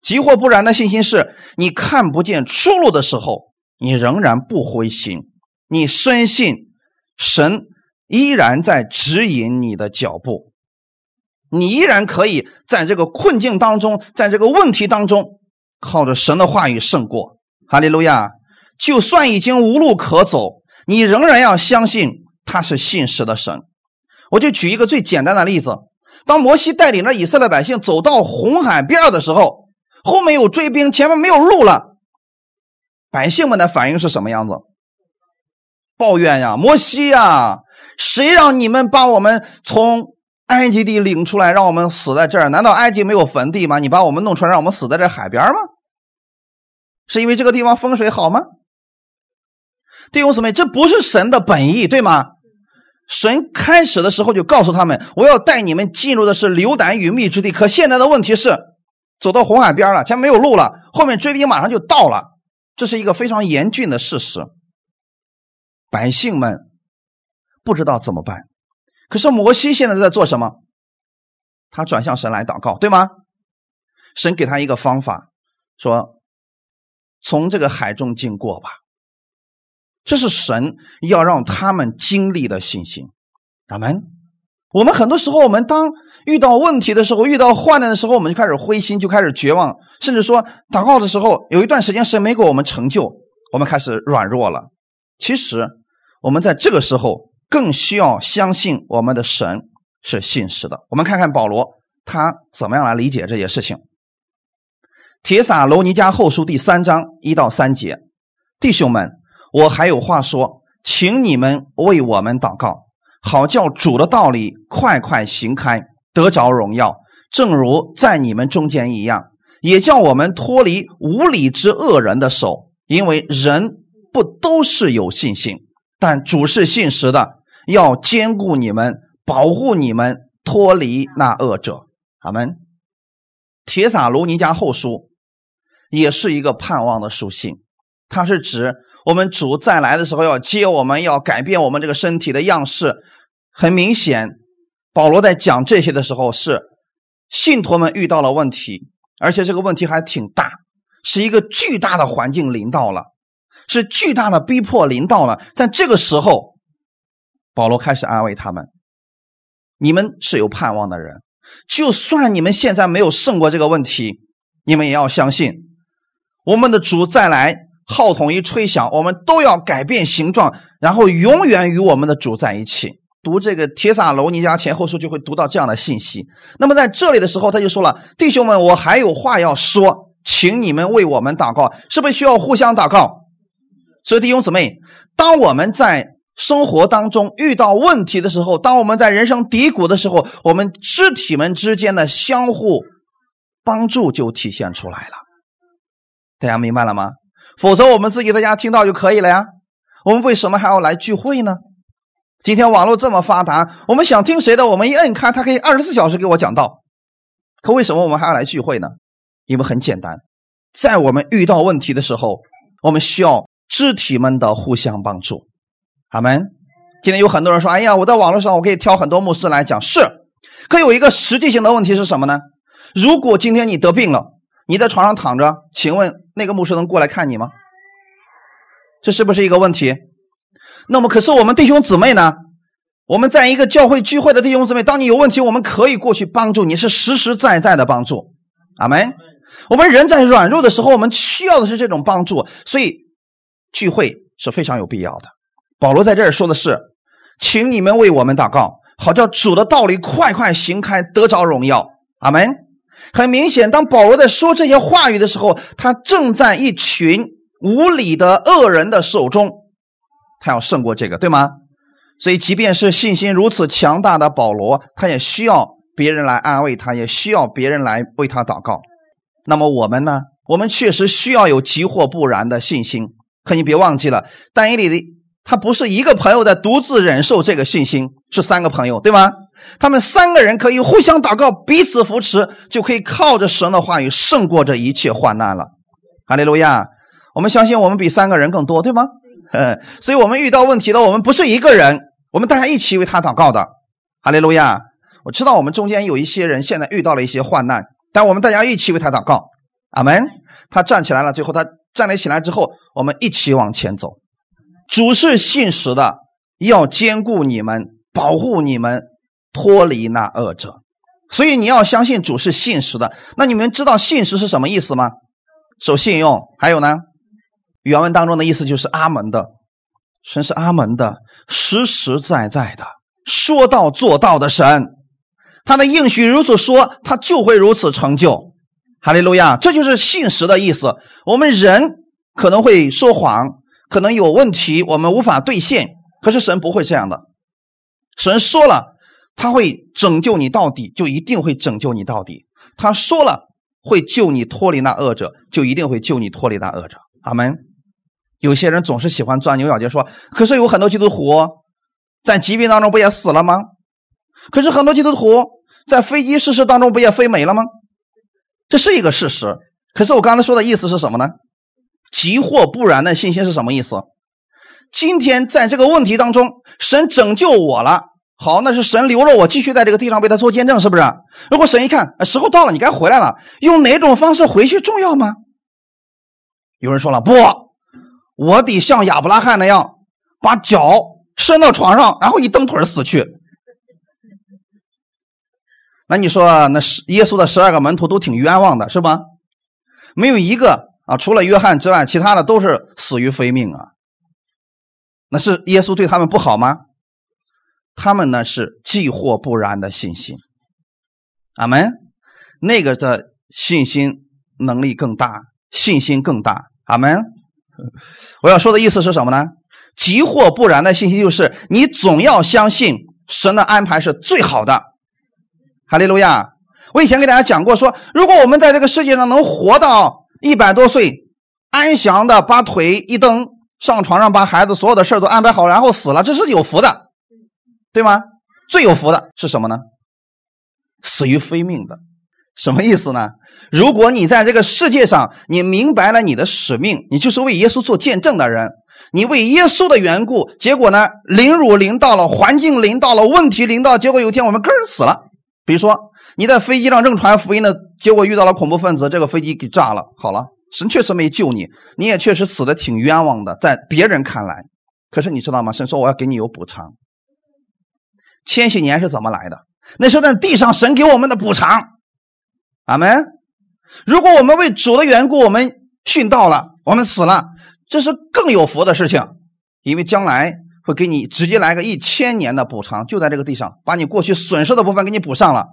急或不然的信心是你看不见出路的时候，你仍然不灰心，你深信神依然在指引你的脚步，你依然可以在这个困境当中，在这个问题当中。靠着神的话语胜过，哈利路亚！就算已经无路可走，你仍然要相信他是信实的神。我就举一个最简单的例子：当摩西带领着以色列百姓走到红海边的时候，后面有追兵，前面没有路了。百姓们的反应是什么样子？抱怨呀，摩西呀，谁让你们把我们从埃及地领出来，让我们死在这儿？难道埃及没有坟地吗？你把我们弄出来，让我们死在这海边吗？是因为这个地方风水好吗？弟兄姊妹，这不是神的本意，对吗？神开始的时候就告诉他们：“我要带你们进入的是流胆与密之地。”可现在的问题是，走到红海边了，前面没有路了，后面追兵马上就到了，这是一个非常严峻的事实。百姓们不知道怎么办。可是摩西现在在做什么？他转向神来祷告，对吗？神给他一个方法，说：“从这个海中经过吧。”这是神要让他们经历的信心。阿门。我们很多时候，我们当遇到问题的时候，遇到患难的时候，我们就开始灰心，就开始绝望，甚至说祷告的时候，有一段时间神没给我们成就，我们开始软弱了。其实，我们在这个时候更需要相信我们的神是信实的。我们看看保罗他怎么样来理解这些事情。铁撒罗尼迦后书第三章一到三节，弟兄们。我还有话说，请你们为我们祷告，好叫主的道理快快行开，得着荣耀，正如在你们中间一样，也叫我们脱离无理之恶人的手，因为人不都是有信心，但主是信实的，要兼顾你们，保护你们，脱离那恶者。阿门。铁撒罗尼迦后书也是一个盼望的书信，它是指。我们主再来的时候要接我们，要改变我们这个身体的样式。很明显，保罗在讲这些的时候，是信徒们遇到了问题，而且这个问题还挺大，是一个巨大的环境临到了，是巨大的逼迫临到了。在这个时候，保罗开始安慰他们：“你们是有盼望的人，就算你们现在没有胜过这个问题，你们也要相信，我们的主再来。”号筒一吹响，我们都要改变形状，然后永远与我们的主在一起。读这个《铁撒罗尼迦前后书》就会读到这样的信息。那么在这里的时候，他就说了：“弟兄们，我还有话要说，请你们为我们祷告。”是不是需要互相祷告？所以弟兄姊妹，当我们在生活当中遇到问题的时候，当我们在人生低谷的时候，我们肢体们之间的相互帮助就体现出来了。大家明白了吗？否则我们自己在家听到就可以了呀。我们为什么还要来聚会呢？今天网络这么发达，我们想听谁的，我们一摁开，他可以二十四小时给我讲道。可为什么我们还要来聚会呢？因为很简单，在我们遇到问题的时候，我们需要肢体们的互相帮助。阿门。今天有很多人说：“哎呀，我在网络上我可以挑很多牧师来讲。”是，可有一个实际性的问题是什么呢？如果今天你得病了，你在床上躺着，请问？那个牧师能过来看你吗？这是不是一个问题？那么，可是我们弟兄姊妹呢？我们在一个教会聚会的弟兄姊妹，当你有问题，我们可以过去帮助你，是实实在在的帮助。阿门。我们人在软弱的时候，我们需要的是这种帮助，所以聚会是非常有必要的。保罗在这儿说的是，请你们为我们祷告，好叫主的道理快快行开，得着荣耀。阿门。很明显，当保罗在说这些话语的时候，他正在一群无理的恶人的手中，他要胜过这个，对吗？所以，即便是信心如此强大的保罗，他也需要别人来安慰他，也需要别人来为他祷告。那么我们呢？我们确实需要有急或不然的信心。可你别忘记了，但以理的他不是一个朋友在独自忍受这个信心，是三个朋友，对吗？他们三个人可以互相祷告，彼此扶持，就可以靠着神的话语胜过这一切患难了。哈利路亚！我们相信我们比三个人更多，对吗？嗯，所以我们遇到问题的，我们不是一个人，我们大家一起为他祷告的。哈利路亚！我知道我们中间有一些人现在遇到了一些患难，但我们大家一起为他祷告。阿门！他站起来了，最后他站立起来之后，我们一起往前走。主是信实的，要兼顾你们，保护你们。脱离那恶者，所以你要相信主是信实的。那你们知道信实是什么意思吗？守信用，还有呢？原文当中的意思就是阿门的，神是阿门的，实实在在的，说到做到的神。他的应许如此说，他就会如此成就。哈利路亚，这就是信实的意思。我们人可能会说谎，可能有问题，我们无法兑现。可是神不会这样的，神说了，他会拯救你到底，就一定会拯救你到底。他说了会救你脱离那恶者，就一定会救你脱离那恶者。阿门。有些人总是喜欢钻牛角尖，说：“可是有很多基督徒在疾病当中不也死了吗？可是很多基督徒在飞机失事当中不也飞没了吗？”这是一个事实，可是我刚才说的意思是什么呢？急或不然的信心是什么意思？今天在这个问题当中，神拯救我了，好，那是神留了我继续在这个地上为他做见证，是不是？如果神一看时候到了，你该回来了，用哪种方式回去重要吗？有人说了，不，我得像亚伯拉罕那样，把脚伸到床上，然后一蹬腿死去。那你说，那十耶稣的十二个门徒都挺冤枉的，是吧？没有一个啊，除了约翰之外，其他的都是死于非命啊。那是耶稣对他们不好吗？他们呢是既或不然的信心。阿门。那个的信心能力更大，信心更大。阿门。我要说的意思是什么呢？即或不然的信心就是你总要相信神的安排是最好的。哈利路亚！我以前给大家讲过，说如果我们在这个世界上能活到一百多岁，安详的把腿一蹬，上床上把孩子所有的事都安排好，然后死了，这是有福的，对吗？最有福的是什么呢？死于非命的，什么意思呢？如果你在这个世界上，你明白了你的使命，你就是为耶稣做见证的人，你为耶稣的缘故，结果呢，凌辱临到了，环境临到了，问题临到，结果有一天我们根儿死了。比如说，你在飞机上正传福音的结果遇到了恐怖分子，这个飞机给炸了。好了，神确实没救你，你也确实死的挺冤枉的，在别人看来。可是你知道吗？神说我要给你有补偿。千禧年是怎么来的？那是在地上神给我们的补偿。阿门。如果我们为主的缘故，我们殉道了，我们死了，这是更有福的事情，因为将来。会给你直接来个一千年的补偿，就在这个地上把你过去损失的部分给你补上了。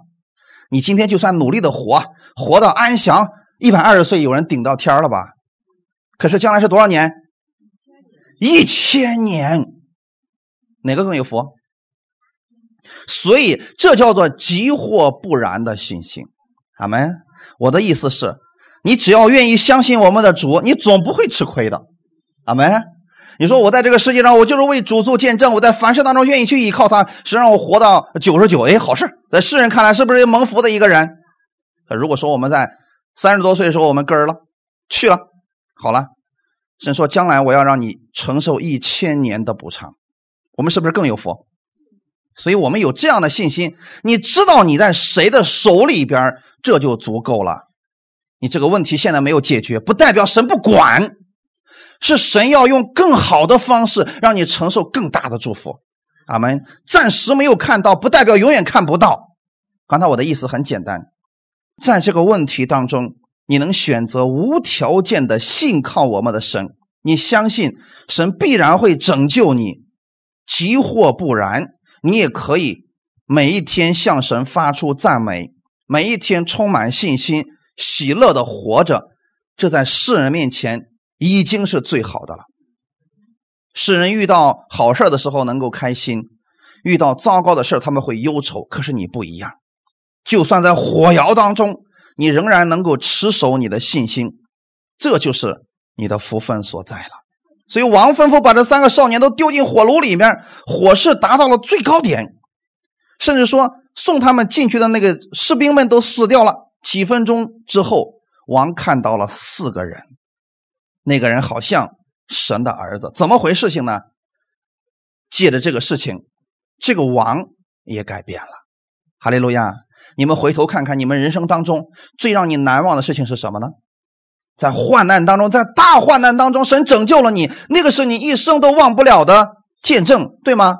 你今天就算努力的活，活到安详一百二十岁，有人顶到天了吧？可是将来是多少年？一千年，哪个更有福？所以这叫做急或不然的信心。阿门。我的意思是，你只要愿意相信我们的主，你总不会吃亏的。阿门。你说我在这个世界上，我就是为主做见证。我在凡事当中愿意去依靠他，是让我活到九十九。哎，好事，在世人看来是不是蒙福的一个人？可如果说我们在三十多岁的时候我们根儿了去了，好了，神说将来我要让你承受一千年的补偿，我们是不是更有福？所以我们有这样的信心，你知道你在谁的手里边，这就足够了。你这个问题现在没有解决，不代表神不管。是神要用更好的方式让你承受更大的祝福，阿门。暂时没有看到，不代表永远看不到。刚才我的意思很简单，在这个问题当中，你能选择无条件的信靠我们的神，你相信神必然会拯救你。即或不然，你也可以每一天向神发出赞美，每一天充满信心、喜乐的活着。这在世人面前。已经是最好的了。世人遇到好事的时候能够开心，遇到糟糕的事他们会忧愁。可是你不一样，就算在火窑当中，你仍然能够持守你的信心，这就是你的福分所在了。所以王吩咐把这三个少年都丢进火炉里面，火势达到了最高点，甚至说送他们进去的那个士兵们都死掉了。几分钟之后，王看到了四个人。那个人好像神的儿子，怎么回事情呢？借着这个事情，这个王也改变了。哈利路亚！你们回头看看，你们人生当中最让你难忘的事情是什么呢？在患难当中，在大患难当中，神拯救了你，那个是你一生都忘不了的见证，对吗？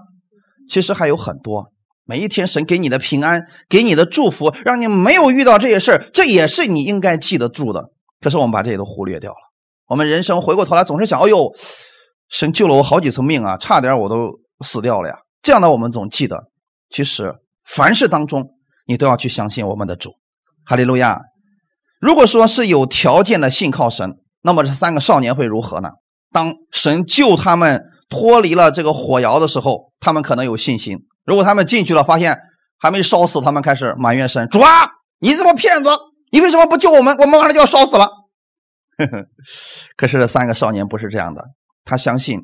其实还有很多，每一天神给你的平安，给你的祝福，让你没有遇到这些事，这也是你应该记得住的。可是我们把这些都忽略掉了。我们人生回过头来总是想：“哎呦，神救了我好几次命啊，差点我都死掉了呀。”这样的我们总记得，其实凡事当中你都要去相信我们的主，哈利路亚。如果说是有条件的信靠神，那么这三个少年会如何呢？当神救他们脱离了这个火窑的时候，他们可能有信心。如果他们进去了，发现还没烧死，他们开始埋怨神：“主啊，你这么骗子，你为什么不救我们？我们马上就要烧死了。” 可是这三个少年不是这样的，他相信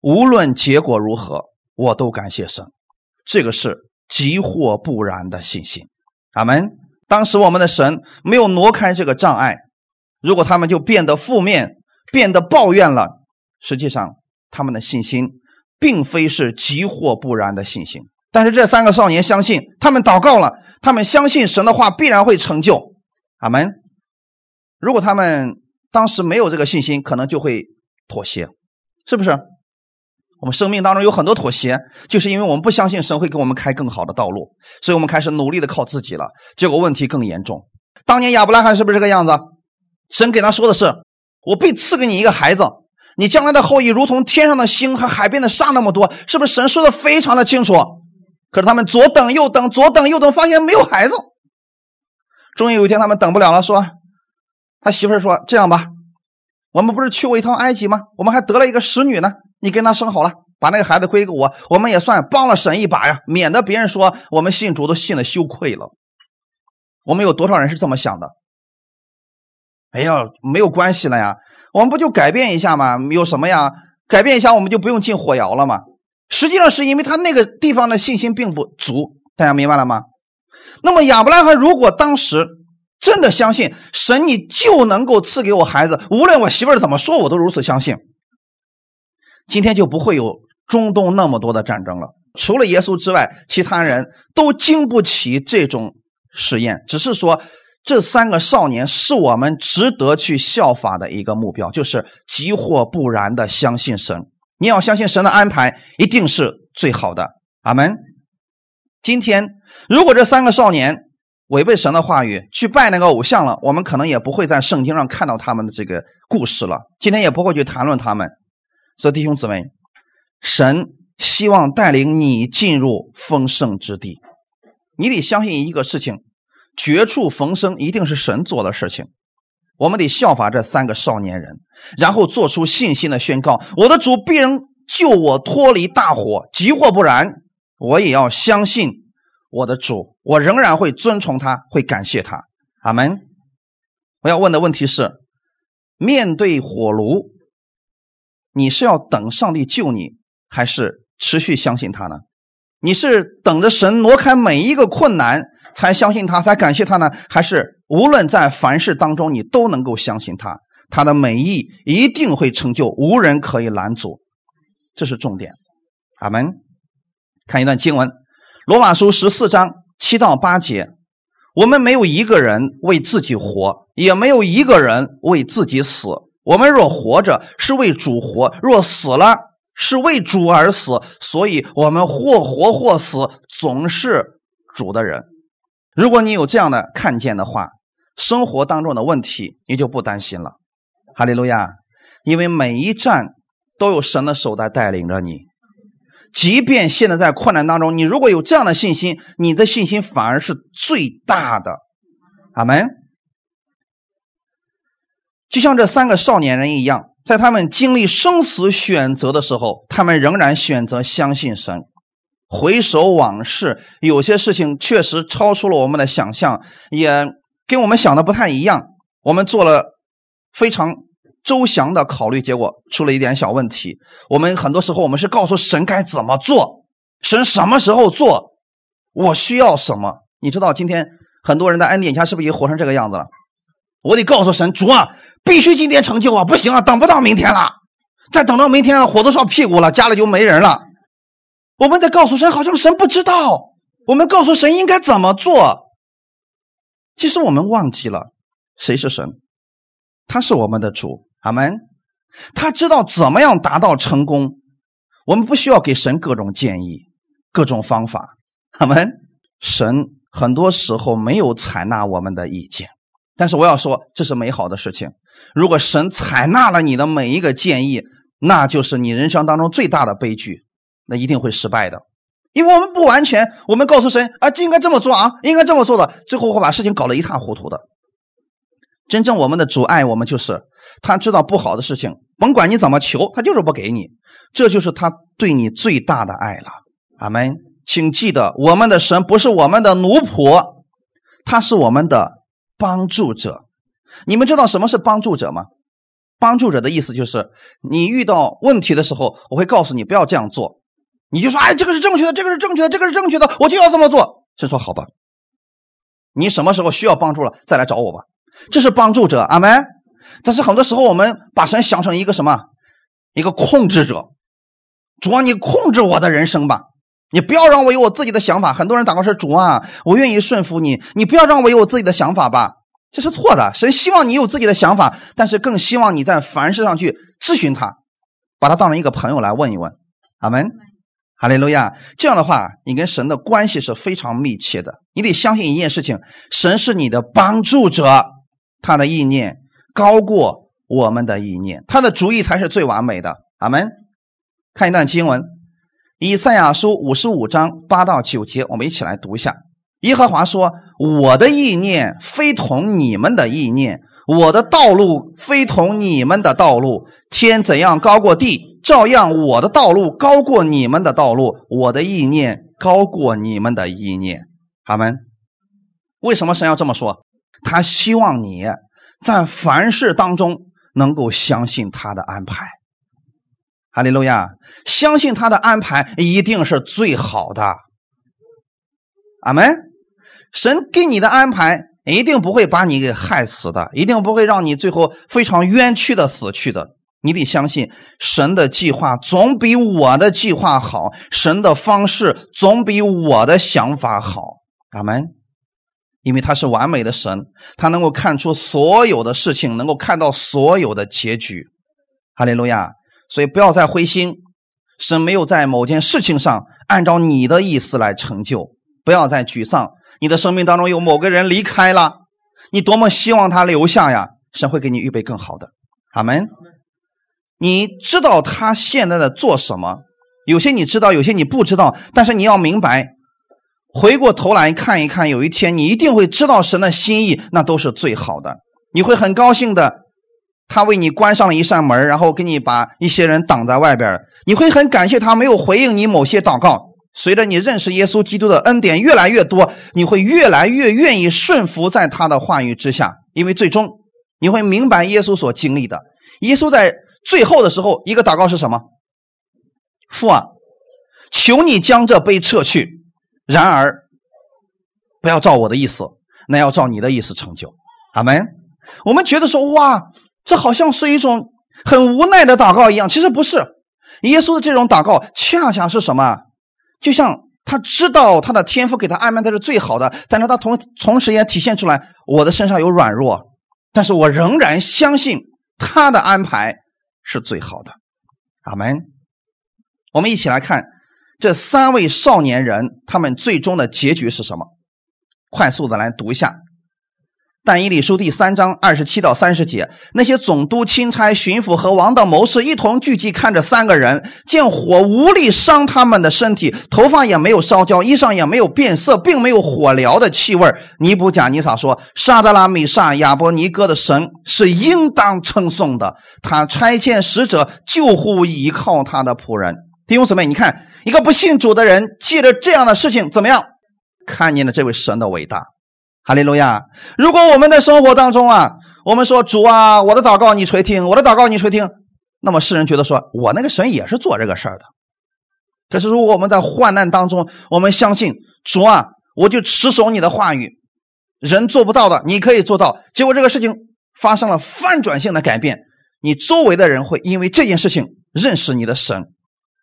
无论结果如何，我都感谢神。这个是急或不然的信心。阿门。当时我们的神没有挪开这个障碍，如果他们就变得负面、变得抱怨了，实际上他们的信心并非是急或不然的信心。但是这三个少年相信，他们祷告了，他们相信神的话必然会成就。阿门。如果他们当时没有这个信心，可能就会妥协，是不是？我们生命当中有很多妥协，就是因为我们不相信神会给我们开更好的道路，所以我们开始努力的靠自己了，结果问题更严重。当年亚伯拉罕是不是这个样子？神给他说的是：“我必赐给你一个孩子，你将来的后裔如同天上的星和海边的沙那么多。”是不是神说的非常的清楚？可是他们左等右等，左等右等，发现没有孩子。终于有一天，他们等不了了，说：“他媳妇说，这样吧，我们不是去过一趟埃及吗？我们还得了一个使女呢。”你跟他生好了，把那个孩子归给我，我们也算帮了神一把呀，免得别人说我们信主都信的羞愧了。我们有多少人是这么想的？哎呀，没有关系了呀，我们不就改变一下吗？有什么呀？改变一下，我们就不用进火窑了吗？实际上是因为他那个地方的信心并不足，大家明白了吗？那么亚伯拉罕如果当时真的相信神，你就能够赐给我孩子，无论我媳妇儿怎么说，我都如此相信。今天就不会有中东那么多的战争了。除了耶稣之外，其他人都经不起这种实验。只是说，这三个少年是我们值得去效法的一个目标，就是急或不然的相信神。你要相信神的安排一定是最好的。阿门。今天如果这三个少年违背神的话语，去拜那个偶像了，我们可能也不会在圣经上看到他们的这个故事了。今天也不会去谈论他们。所以弟兄姊妹，神希望带领你进入丰盛之地，你得相信一个事情：绝处逢生一定是神做的事情。我们得效法这三个少年人，然后做出信心的宣告：我的主必能救我脱离大火，急或不然，我也要相信我的主，我仍然会尊崇他，会感谢他。阿门。我要问的问题是：面对火炉。你是要等上帝救你，还是持续相信他呢？你是等着神挪开每一个困难才相信他，才感谢他呢？还是无论在凡事当中你都能够相信他，他的美意一定会成就，无人可以拦阻，这是重点。阿门。看一段经文，《罗马书》十四章七到八节：我们没有一个人为自己活，也没有一个人为自己死。我们若活着，是为主活；若死了，是为主而死。所以，我们或活或死，总是主的人。如果你有这样的看见的话，生活当中的问题你就不担心了。哈利路亚！因为每一站都有神的手在带领着你。即便现在在困难当中，你如果有这样的信心，你的信心反而是最大的。阿门。就像这三个少年人一样，在他们经历生死选择的时候，他们仍然选择相信神。回首往事，有些事情确实超出了我们的想象，也跟我们想的不太一样。我们做了非常周详的考虑，结果出了一点小问题。我们很多时候，我们是告诉神该怎么做，神什么时候做，我需要什么。你知道，今天很多人在恩典家是不是也活成这个样子了？我得告诉神主啊，必须今天成就啊！不行啊，等不到明天了，再等到明天火都烧屁股了，家里就没人了。我们得告诉神，好像神不知道。我们告诉神应该怎么做，其实我们忘记了谁是神，他是我们的主，阿门。他知道怎么样达到成功，我们不需要给神各种建议、各种方法，阿门。神很多时候没有采纳我们的意见。但是我要说，这是美好的事情。如果神采纳了你的每一个建议，那就是你人生当中最大的悲剧，那一定会失败的。因为我们不完全，我们告诉神啊，应该这么做啊，应该这么做的，最后会把事情搞得一塌糊涂的。真正我们的主爱我们，就是他知道不好的事情，甭管你怎么求，他就是不给你。这就是他对你最大的爱了。阿门。请记得，我们的神不是我们的奴仆，他是我们的帮助者。你们知道什么是帮助者吗？帮助者的意思就是，你遇到问题的时候，我会告诉你不要这样做，你就说：“哎，这个是正确的，这个是正确的，这个是正确的，我就要这么做。”神说：“好吧，你什么时候需要帮助了，再来找我吧。”这是帮助者，阿门。但是很多时候，我们把神想成一个什么？一个控制者。主啊，你控制我的人生吧，你不要让我有我自己的想法。很多人祷告说：“主啊，我愿意顺服你，你不要让我有我自己的想法吧。”这是错的。神希望你有自己的想法，但是更希望你在凡事上去咨询他，把他当成一个朋友来问一问。阿门，哈利路亚。这样的话，你跟神的关系是非常密切的。你得相信一件事情：神是你的帮助者，他的意念高过我们的意念，他的主意才是最完美的。阿门。看一段经文，《以赛亚书》五十五章八到九节，我们一起来读一下。耶和华说：“我的意念非同你们的意念，我的道路非同你们的道路。天怎样高过地，照样我的道路高过你们的道路，我的意念高过你们的意念。”阿门。为什么神要这么说？他希望你在凡事当中能够相信他的安排。哈利路亚！相信他的安排一定是最好的。阿门。神给你的安排一定不会把你给害死的，一定不会让你最后非常冤屈的死去的。你得相信神的计划总比我的计划好，神的方式总比我的想法好。阿门。因为他是完美的神，他能够看出所有的事情，能够看到所有的结局。哈利路亚。所以不要再灰心，神没有在某件事情上按照你的意思来成就。不要再沮丧，你的生命当中有某个人离开了，你多么希望他留下呀！神会给你预备更好的。阿门。你知道他现在在做什么？有些你知道，有些你不知道。但是你要明白，回过头来看一看，有一天你一定会知道神的心意，那都是最好的。你会很高兴的。他为你关上了一扇门，然后给你把一些人挡在外边。你会很感谢他没有回应你某些祷告。随着你认识耶稣基督的恩典越来越多，你会越来越愿意顺服在他的话语之下，因为最终你会明白耶稣所经历的。耶稣在最后的时候一个祷告是什么？父啊，求你将这杯撤去。然而，不要照我的意思，那要照你的意思成就。阿门。我们觉得说哇。这好像是一种很无奈的祷告一样，其实不是。耶稣的这种祷告，恰恰是什么？就像他知道他的天赋给他安排的是最好的，但是他同同时也体现出来，我的身上有软弱，但是我仍然相信他的安排是最好的。阿门。我们一起来看这三位少年人，他们最终的结局是什么？快速的来读一下。但以理书第三章二十七到三十节，那些总督、钦差、巡抚和王的谋士一同聚集，看着三个人，见火无力伤他们的身体，头发也没有烧焦，衣裳也没有变色，并没有火燎的气味。尼布贾尼撒说：“沙德拉米沙亚伯尼哥的神是应当称颂的，他差遣使者救护依靠他的仆人。”弟兄姊妹，你看，一个不信主的人，借着这样的事情，怎么样？看见了这位神的伟大。哈利路亚！如果我们的生活当中啊，我们说主啊，我的祷告你垂听，我的祷告你垂听，那么世人觉得说我那个神也是做这个事儿的。可是如果我们在患难当中，我们相信主啊，我就持守你的话语，人做不到的你可以做到。结果这个事情发生了翻转性的改变，你周围的人会因为这件事情认识你的神。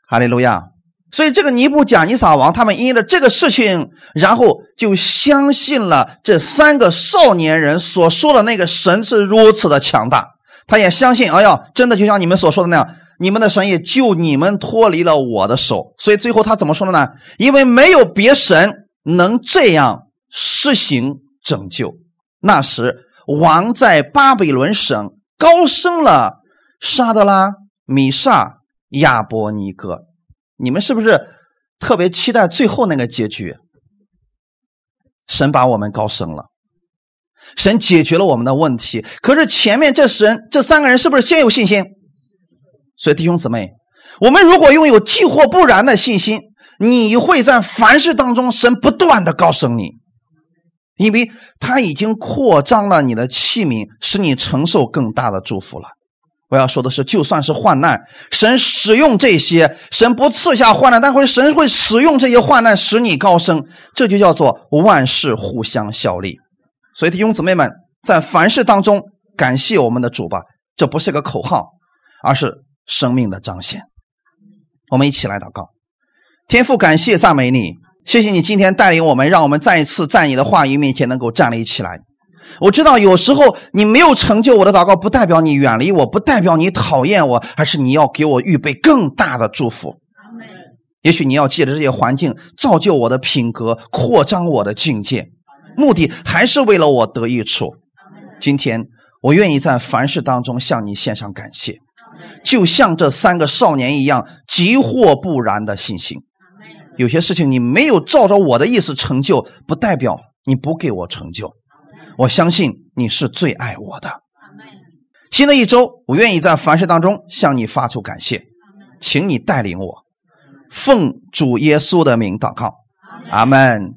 哈利路亚！所以，这个尼布贾尼撒王他们因着这个事情，然后就相信了这三个少年人所说的那个神是如此的强大。他也相信，哎呀，真的就像你们所说的那样，你们的神也救你们脱离了我的手。所以最后他怎么说的呢？因为没有别神能这样施行拯救。那时，王在巴比伦省高升了沙德拉、米萨、亚伯尼哥。你们是不是特别期待最后那个结局？神把我们高升了，神解决了我们的问题。可是前面这人这三个人是不是先有信心？所以弟兄姊妹，我们如果拥有既或不然的信心，你会在凡事当中神不断的高升你，因为他已经扩张了你的器皿，使你承受更大的祝福了。我要说的是，就算是患难，神使用这些，神不赐下患难，但会神会使用这些患难使你高升，这就叫做万事互相效力。所以弟兄姊妹们，在凡事当中感谢我们的主吧，这不是个口号，而是生命的彰显。我们一起来祷告，天父，感谢赞美你，谢谢你今天带领我们，让我们再一次在你的话语面前能够站立起来。我知道有时候你没有成就我的祷告，不代表你远离我，不代表你讨厌我，而是你要给我预备更大的祝福。也许你要借着这些环境造就我的品格，扩张我的境界，目的还是为了我得益处。今天我愿意在凡事当中向你献上感谢，就像这三个少年一样，急或不然的信心。有些事情你没有照着我的意思成就，不代表你不给我成就。我相信你是最爱我的。新的一周，我愿意在凡事当中向你发出感谢，请你带领我，奉主耶稣的名祷告，阿门。